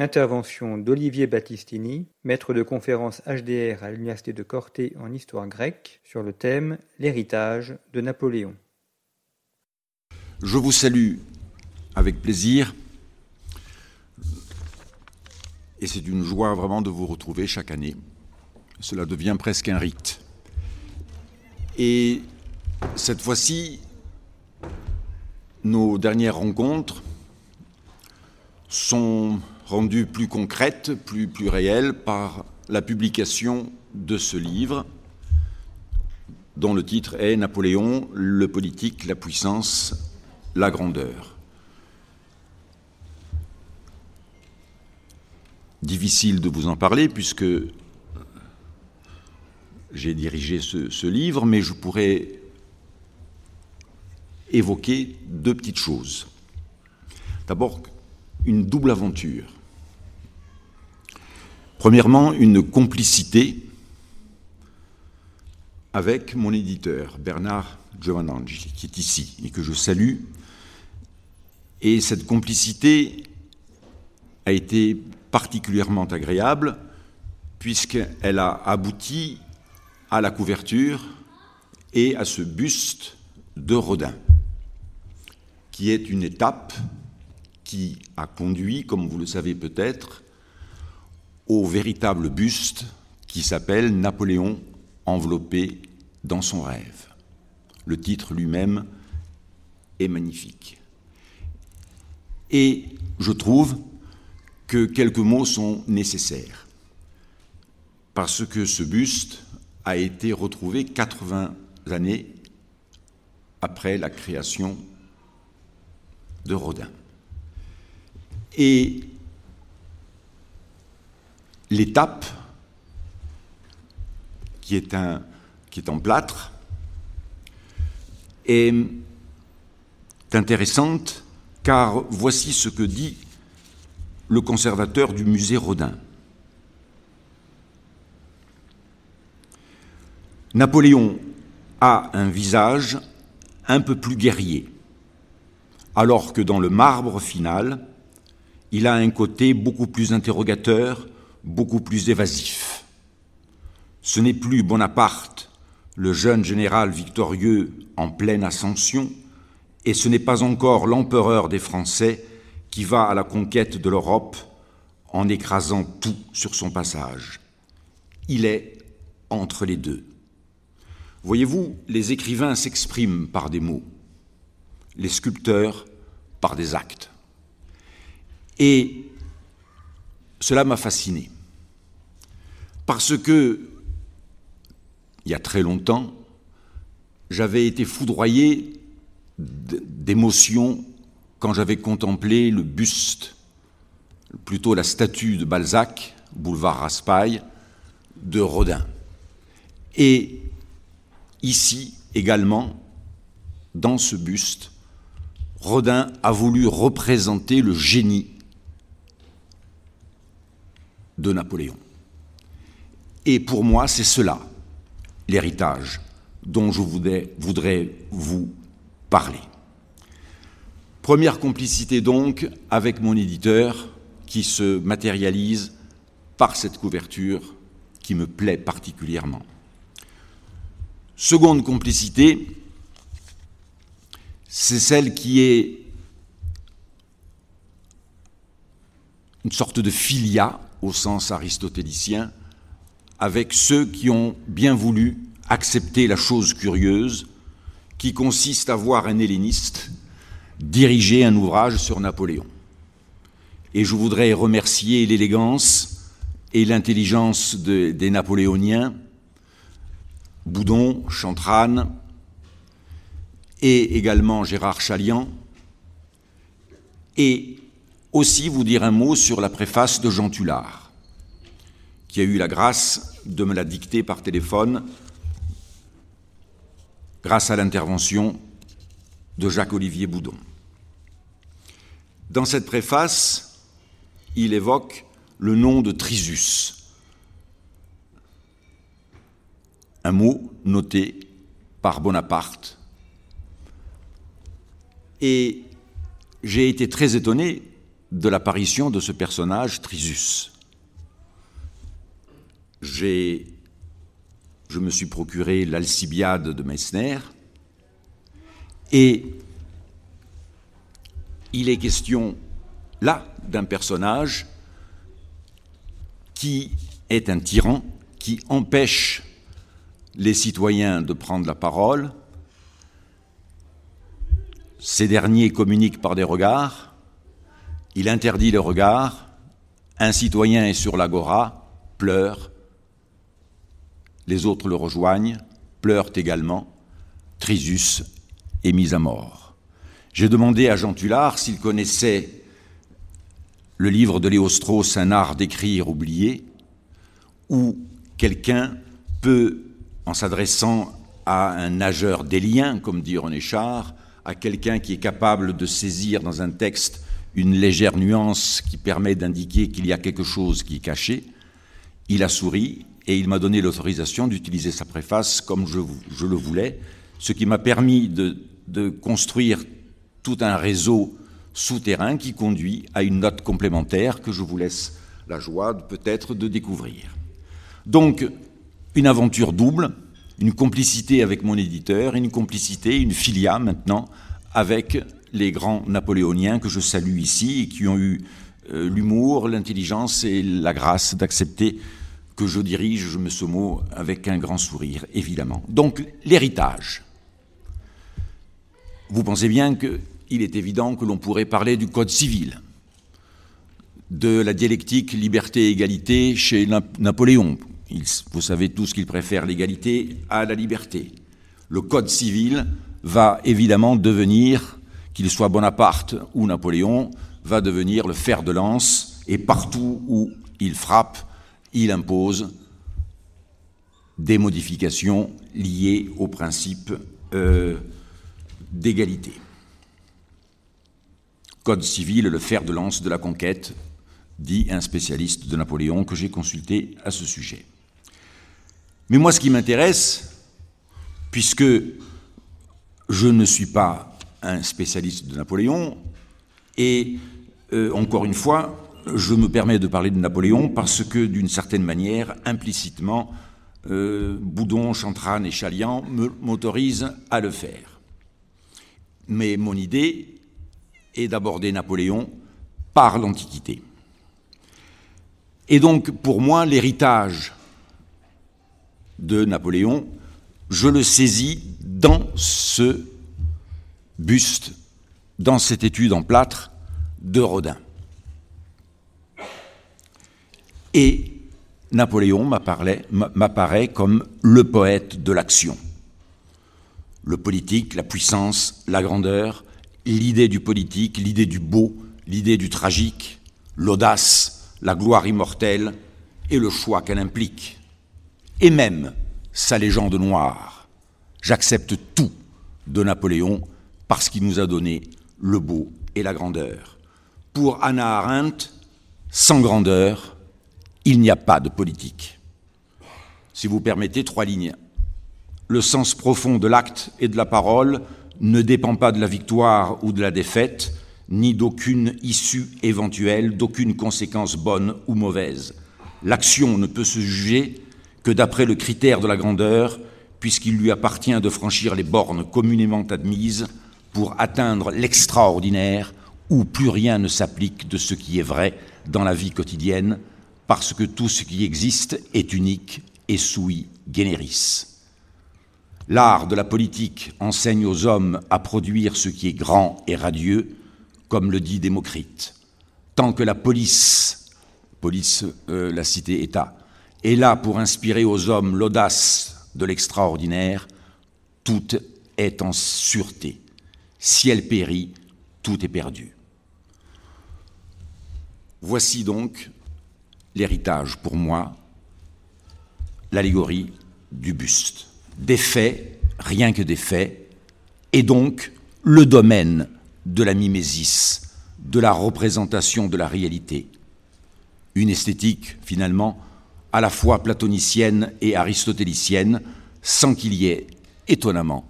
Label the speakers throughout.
Speaker 1: Intervention d'Olivier Battistini, maître de conférence HDR à l'Université de Corté en histoire grecque, sur le thème L'héritage de Napoléon.
Speaker 2: Je vous salue avec plaisir et c'est une joie vraiment de vous retrouver chaque année. Cela devient presque un rite. Et cette fois-ci, nos dernières rencontres sont rendues plus concrètes, plus, plus réelles par la publication de ce livre dont le titre est Napoléon, le politique, la puissance, la grandeur. Difficile de vous en parler puisque j'ai dirigé ce, ce, livre, mais je pourrais évoquer deux petites choses. D'abord, une double aventure. Premièrement, une complicité avec mon éditeur, Bernard Giovannangeli, qui est ici et que je salue. Et cette complicité a été particulièrement agréable puisqu'elle a abouti à la couverture et à ce buste de Rodin, qui est une étape qui a conduit, comme vous le savez peut-être, au véritable buste qui s'appelle Napoléon enveloppé dans son rêve. Le titre lui-même est magnifique. Et je trouve que quelques mots sont nécessaires, parce que ce buste a été retrouvé 80 années après la création de Rodin. Et l'étape, qui est, en plâtre, est intéressante car voici ce que dit le conservateur du musée Rodin. Napoléon a un visage un peu plus guerrier, alors que dans le marbre final, il a un côté beaucoup plus interrogateur, beaucoup plus évasif. Ce n'est plus Bonaparte, le jeune général victorieux en pleine ascension, et ce n'est pas encore l'empereur des Français qui va à la conquête de l'Europe en écrasant tout sur son passage. Il est entre les deux. Voyez-vous, les écrivains s'expriment par des mots, les sculpteurs par des actes. Et cela m'a fasciné. Parce que, il y a très longtemps, j'avais été foudroyé d'émotion quand j'avais contemplé le buste, plutôt la statue de Balzac, boulevard Raspail, de Rodin. Et ici également, dans ce buste, Rodin a voulu représenter le génie de Napoléon. Et pour moi, c'est cela, l'héritage dont je voudrais, vous parler. Première complicité donc avec mon éditeur qui se matérialise par cette couverture qui me plaît particulièrement. Seconde complicité, c'est celle qui est une sorte de filia au sens aristotélicien avec ceux qui ont bien voulu accepter la chose curieuse qui consiste à voir un helléniste diriger un ouvrage sur Napoléon. Et je voudrais remercier l'élégance et l'intelligence de, des Napoléoniens, Boudon, Chantrane, et également Gérard Chalian, et aussi vous dire un mot sur la préface de Jean Tullard, qui a eu la grâce de me la dicter par téléphone grâce à l'intervention de Jacques-Olivier Boudon. Dans cette préface, il évoque le nom de Trisus, un mot noté par Bonaparte. Et j'ai été très étonné de l'apparition de ce personnage Trisus. J'ai, je me suis procuré l'Alcibiade de Meissner et il est question là d'un personnage qui est un tyran, qui empêche les citoyens de prendre la parole. Ces derniers communiquent par des regards. Il interdit les regards. Un citoyen est sur l'agora, pleure. Les autres le rejoignent, pleurent également. Trisus est mis à mort. J'ai demandé à Jean Tullard s'il connaissait le livre de Léo Strauss, Un art d'écrire oublié, où quelqu'un peut en s'adressant à un nageur des comme dit René Char, à quelqu'un qui est capable de saisir dans un texte une légère nuance qui permet d'indiquer qu'il y a quelque chose qui est caché, il a souri et il m'a donné l'autorisation d'utiliser sa préface comme je, je, le voulais, ce qui m'a permis de, de construire tout un réseau souterrain qui conduit à une note complémentaire que je vous laisse la joie peut-être de découvrir. Donc, une aventure double, une complicité avec mon éditeur, une complicité, une filia maintenant avec les grands napoléoniens que je salue ici et qui ont eu euh, l'humour, l'intelligence et la grâce d'accepter que je dirige ce mot avec un grand sourire, évidemment. Donc l'héritage. Vous pensez bien qu'il est évident que l'on pourrait parler du Code civil, de la dialectique liberté-égalité chez Napoléon, vous savez tous qu'il préfère l'égalité à la liberté. Le Code civil va évidemment devenir, qu'il soit Bonaparte ou Napoléon, va devenir le fer de lance, et partout où il frappe, il impose des modifications liées au principe euh, d'égalité. Code civil, le fer de lance de la conquête, dit un spécialiste de Napoléon que j'ai consulté à ce sujet. Mais moi, ce qui m'intéresse, puisque je ne suis pas un spécialiste de Napoléon, et euh, encore une fois, je me permets de parler de Napoléon parce que, d'une certaine manière, implicitement, euh, Boudon, Chantrane et Chalian m'autorisent à le faire. Mais mon idée est d'aborder Napoléon par l'Antiquité. Et donc, pour moi, l'héritage de Napoléon, je le saisis dans ce buste, dans cette étude en plâtre de Rodin. Et Napoléon m'apparaît comme le poète de l'action. Le politique, la puissance, la grandeur, l'idée du politique, l'idée du beau, l'idée du tragique, l'audace, la gloire immortelle et le choix qu'elle implique et même sa légende noire. J'accepte tout de Napoléon parce qu'il nous a donné le beau et la grandeur. Pour Anna Arendt, sans grandeur, il n'y a pas de politique. Si vous permettez, trois lignes. Le sens profond de l'acte et de la parole ne dépend pas de la victoire ou de la défaite, ni d'aucune issue éventuelle, d'aucune conséquence bonne ou mauvaise. L'action ne peut se juger que d'après le critère de la grandeur, puisqu'il lui appartient de franchir les bornes communément admises pour atteindre l'extraordinaire où plus rien ne s'applique de ce qui est vrai dans la vie quotidienne, parce que tout ce qui existe est unique et sui generis. L'art de la politique enseigne aux hommes à produire ce qui est grand et radieux, comme le dit Démocrite. Tant que la police, police, euh, la cité-État, est là pour inspirer aux hommes l'audace de l'extraordinaire, tout est en sûreté. Si elle périt, tout est perdu. Voici donc l'héritage pour moi, l'allégorie du buste. Des faits, rien que des faits, et donc le domaine de la mimésis, de la représentation de la réalité. Une esthétique, finalement, à la fois platonicienne et aristotélicienne, sans qu'il y ait, étonnamment,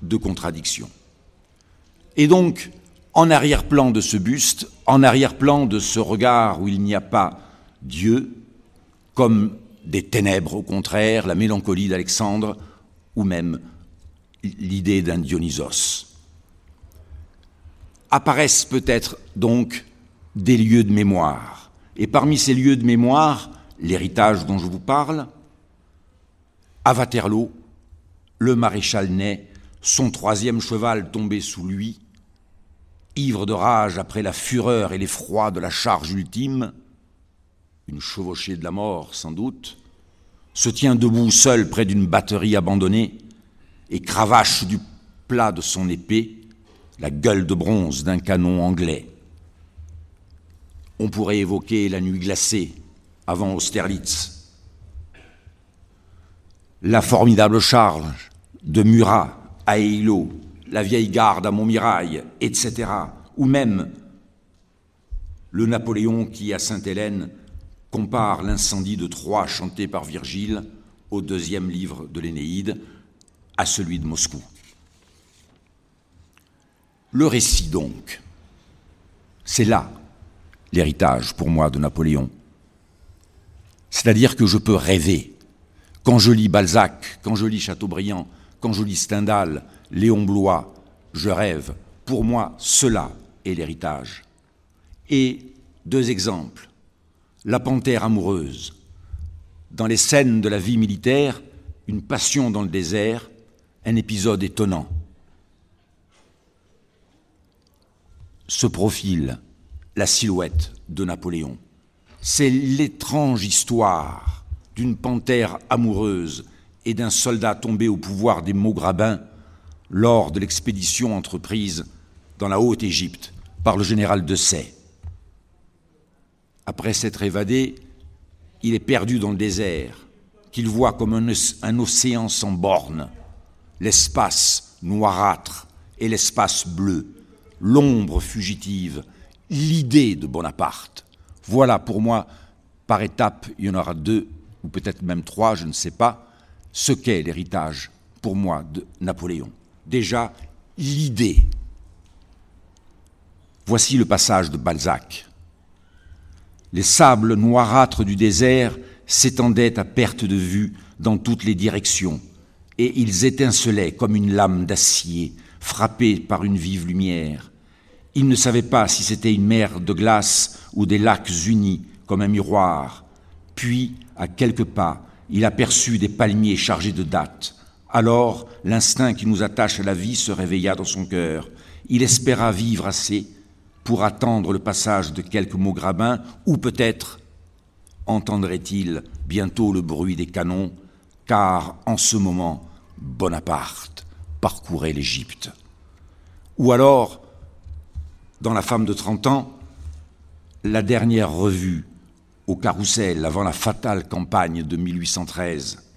Speaker 2: de contradiction. Et donc, en arrière-plan de ce buste, en arrière-plan de ce regard où il n'y a pas Dieu, comme des ténèbres au contraire, la mélancolie d'Alexandre, ou même l'idée d'un Dionysos. Apparaissent peut-être donc des lieux de mémoire. Et parmi ces lieux de mémoire, l'héritage dont je vous parle, à Waterloo, le maréchal Ney, son troisième cheval tombé sous lui, ivre de rage après la fureur et l'effroi de la charge ultime, une chevauchée de la mort sans doute, se tient debout seul près d'une batterie abandonnée et cravache du plat de son épée la gueule de bronze d'un canon anglais. On pourrait évoquer la nuit glacée avant Austerlitz, la formidable charge de Murat à Eylau, la vieille garde à Montmirail, etc., ou même le Napoléon qui, à Sainte-Hélène, compare l'incendie de Troie chanté par Virgile au deuxième livre de l'Énéide à celui de Moscou. Le récit, donc, c'est là l'héritage pour moi de Napoléon. C'est-à-dire que je peux rêver. Quand je lis Balzac, quand je lis Chateaubriand, quand je lis Stendhal, Léon Blois, je rêve. Pour moi, cela est l'héritage. Et deux exemples. La panthère amoureuse. Dans les scènes de la vie militaire, une passion dans le désert, un épisode étonnant. Ce profil, la silhouette de Napoléon. C'est l'étrange histoire d'une panthère amoureuse et d'un soldat tombé au pouvoir des Maugrabins lors de l'expédition entreprise dans la Haute-Égypte par le général de Say. Après s'être évadé, il est perdu dans le désert, qu'il voit comme un, un océan sans bornes, l'espace noirâtre et l'espace bleu, l'ombre fugitive, l'idée de Bonaparte. Voilà pour moi, par étapes, il y en aura deux, ou peut-être même trois, je ne sais pas, ce qu'est l'héritage, pour moi, de Napoléon. Déjà, l'idée. Voici le passage de Balzac. Les sables noirâtres du désert s'étendaient à perte de vue dans toutes les directions, et ils étincelaient comme une lame d'acier frappée par une vive lumière. Il ne savait pas si c'était une mer de glace ou des lacs unis comme un miroir. Puis, à quelques pas, il aperçut des palmiers chargés de dattes. Alors, l'instinct qui nous attache à la vie se réveilla dans son cœur. Il espéra vivre assez pour attendre le passage de quelques mots ou peut-être entendrait-il bientôt le bruit des canons, car en ce moment, Bonaparte parcourait l'Égypte. Ou alors, dans La femme de 30 ans, la dernière revue au carrousel avant la fatale campagne de 1813.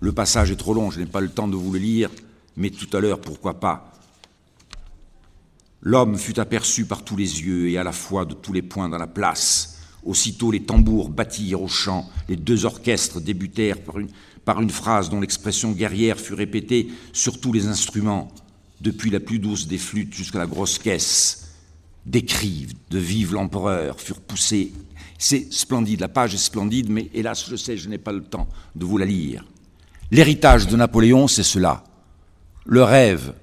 Speaker 2: Le passage est trop long, je n'ai pas le temps de vous le lire, mais tout à l'heure, pourquoi pas? L'homme fut aperçu par tous les yeux et à la fois de tous les points dans la place. Aussitôt les tambours battirent au chant, les deux orchestres débutèrent par une, phrase dont l'expression guerrière fut répétée sur tous les instruments depuis la plus douce des flûtes jusqu'à la grosse caisse, des cris de Vive l'empereur furent poussés. C'est splendide, la page est splendide, mais hélas, je sais, je n'ai pas le temps de vous la lire. L'héritage de Napoléon, c'est cela, le rêve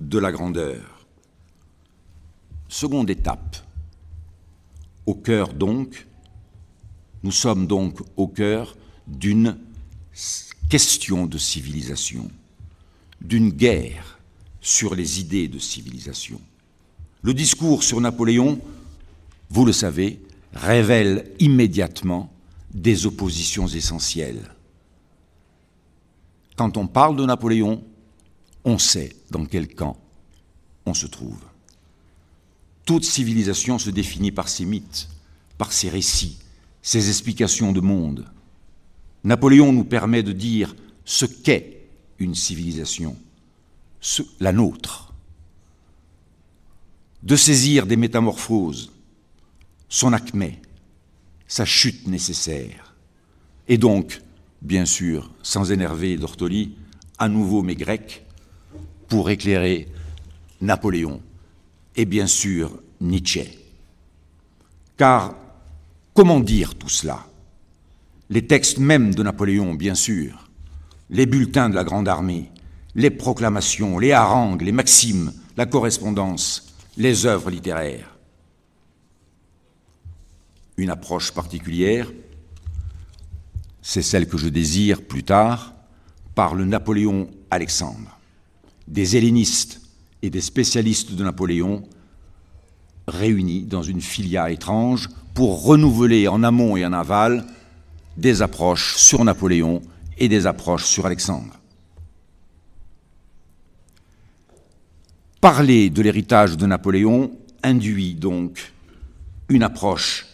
Speaker 2: de la grandeur. Seconde étape, au cœur donc, nous sommes donc au cœur d'une question de civilisation, d'une guerre sur les idées de civilisation. Le discours sur Napoléon, vous le savez, révèle immédiatement des oppositions essentielles. Quand on parle de Napoléon, on sait dans quel camp on se trouve. Toute civilisation se définit par ses mythes, par ses récits, ses explications de monde. Napoléon nous permet de dire ce qu'est une civilisation, la nôtre, de saisir des métamorphoses, son acmé, sa chute nécessaire, et donc, bien sûr, sans énerver d'Ortoli, à nouveau mes Grecs, pour éclairer Napoléon et bien sûr Nietzsche. Car comment dire tout cela? Les textes mêmes de Napoléon, bien sûr, les bulletins de la Grande Armée, les proclamations, les harangues, les maximes, la correspondance, les œuvres littéraires. Une approche particulière, c'est celle que je désire plus tard, par le Napoléon Alexandre. Des hellénistes et des spécialistes de Napoléon réunis dans une filia étrange pour renouveler en amont et en aval des approches sur Napoléon et des approches sur Alexandre. Parler de l'héritage de Napoléon induit donc une approche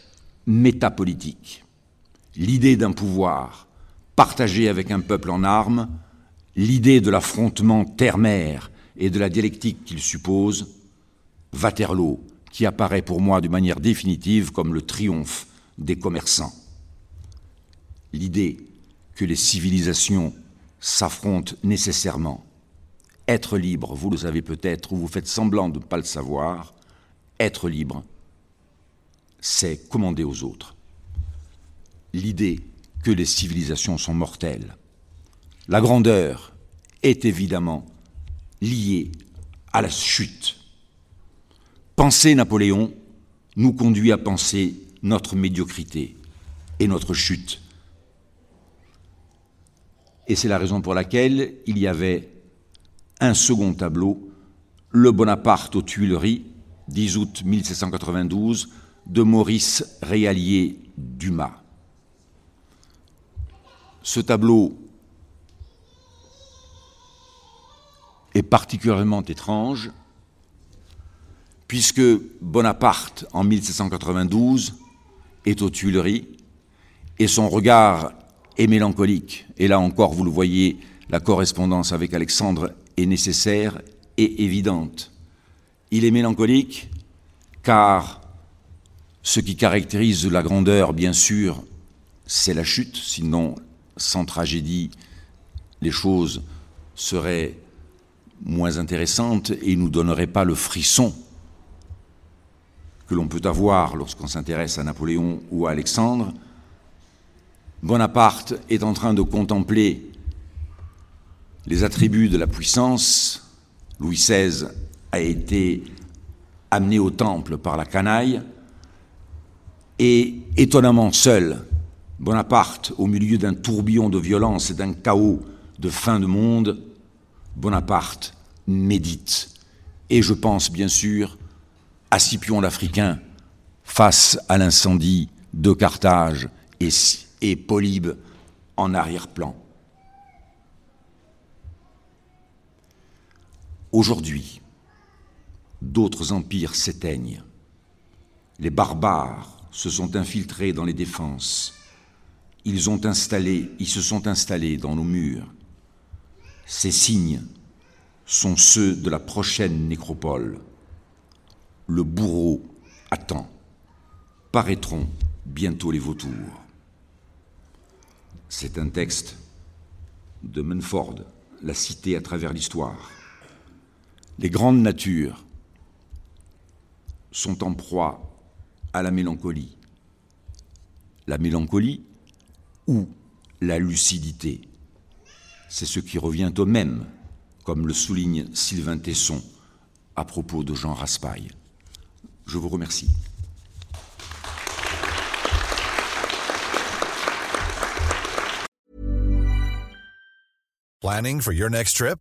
Speaker 2: métapolitique, l'idée d'un pouvoir partagé avec un peuple en armes, l'idée de l'affrontement terre-mer et de la dialectique qu'il suppose, Waterloo, qui apparaît pour moi d'une manière définitive comme le triomphe des commerçants. L'idée que les civilisations s'affrontent nécessairement. Être libre, vous le savez peut-être, ou vous faites semblant de ne pas le savoir, être libre, c'est commander aux autres. L'idée que les civilisations sont mortelles. La grandeur est évidemment lié à la chute. Penser Napoléon nous conduit à penser notre médiocrité et notre chute. Et c'est la raison pour laquelle il y avait un second tableau, Le Bonaparte aux Tuileries, 10 août 1792, de Maurice Réalier Dumas. Ce tableau est particulièrement étrange, puisque Bonaparte, en 1792, est aux Tuileries, et son regard est mélancolique. Et là encore, vous le voyez, la correspondance avec Alexandre est nécessaire et évidente. Il est mélancolique car ce qui caractérise la grandeur, bien sûr, c'est la chute, sinon, sans tragédie, les choses seraient moins intéressante et nous donnerait pas le frisson que l'on peut avoir lorsqu'on s'intéresse à Napoléon ou à Alexandre, Bonaparte est en train de contempler les attributs de la puissance. Louis XVI a été amené au temple par la canaille et étonnamment seul, Bonaparte, au milieu d'un tourbillon de violence et d'un chaos de fin de monde, Bonaparte médite. Et je pense bien sûr à Scipion l'Africain face à l'incendie de Carthage et, et Polybe en arrière-plan. Aujourd'hui, d'autres empires s'éteignent. Les barbares se sont infiltrés dans les défenses. Ils ont installé, ils se sont installés dans nos murs. Ces signes sont ceux de la prochaine nécropole. Le bourreau attend. Paraîtront bientôt les vautours. C'est un texte de Munford, La cité à travers l'histoire. Les grandes natures sont en proie à la mélancolie. La mélancolie ou la lucidité c'est ce qui revient au même, comme le souligne Sylvain Tesson à propos de Jean Raspail. Je vous remercie.
Speaker 3: Planning for your next trip?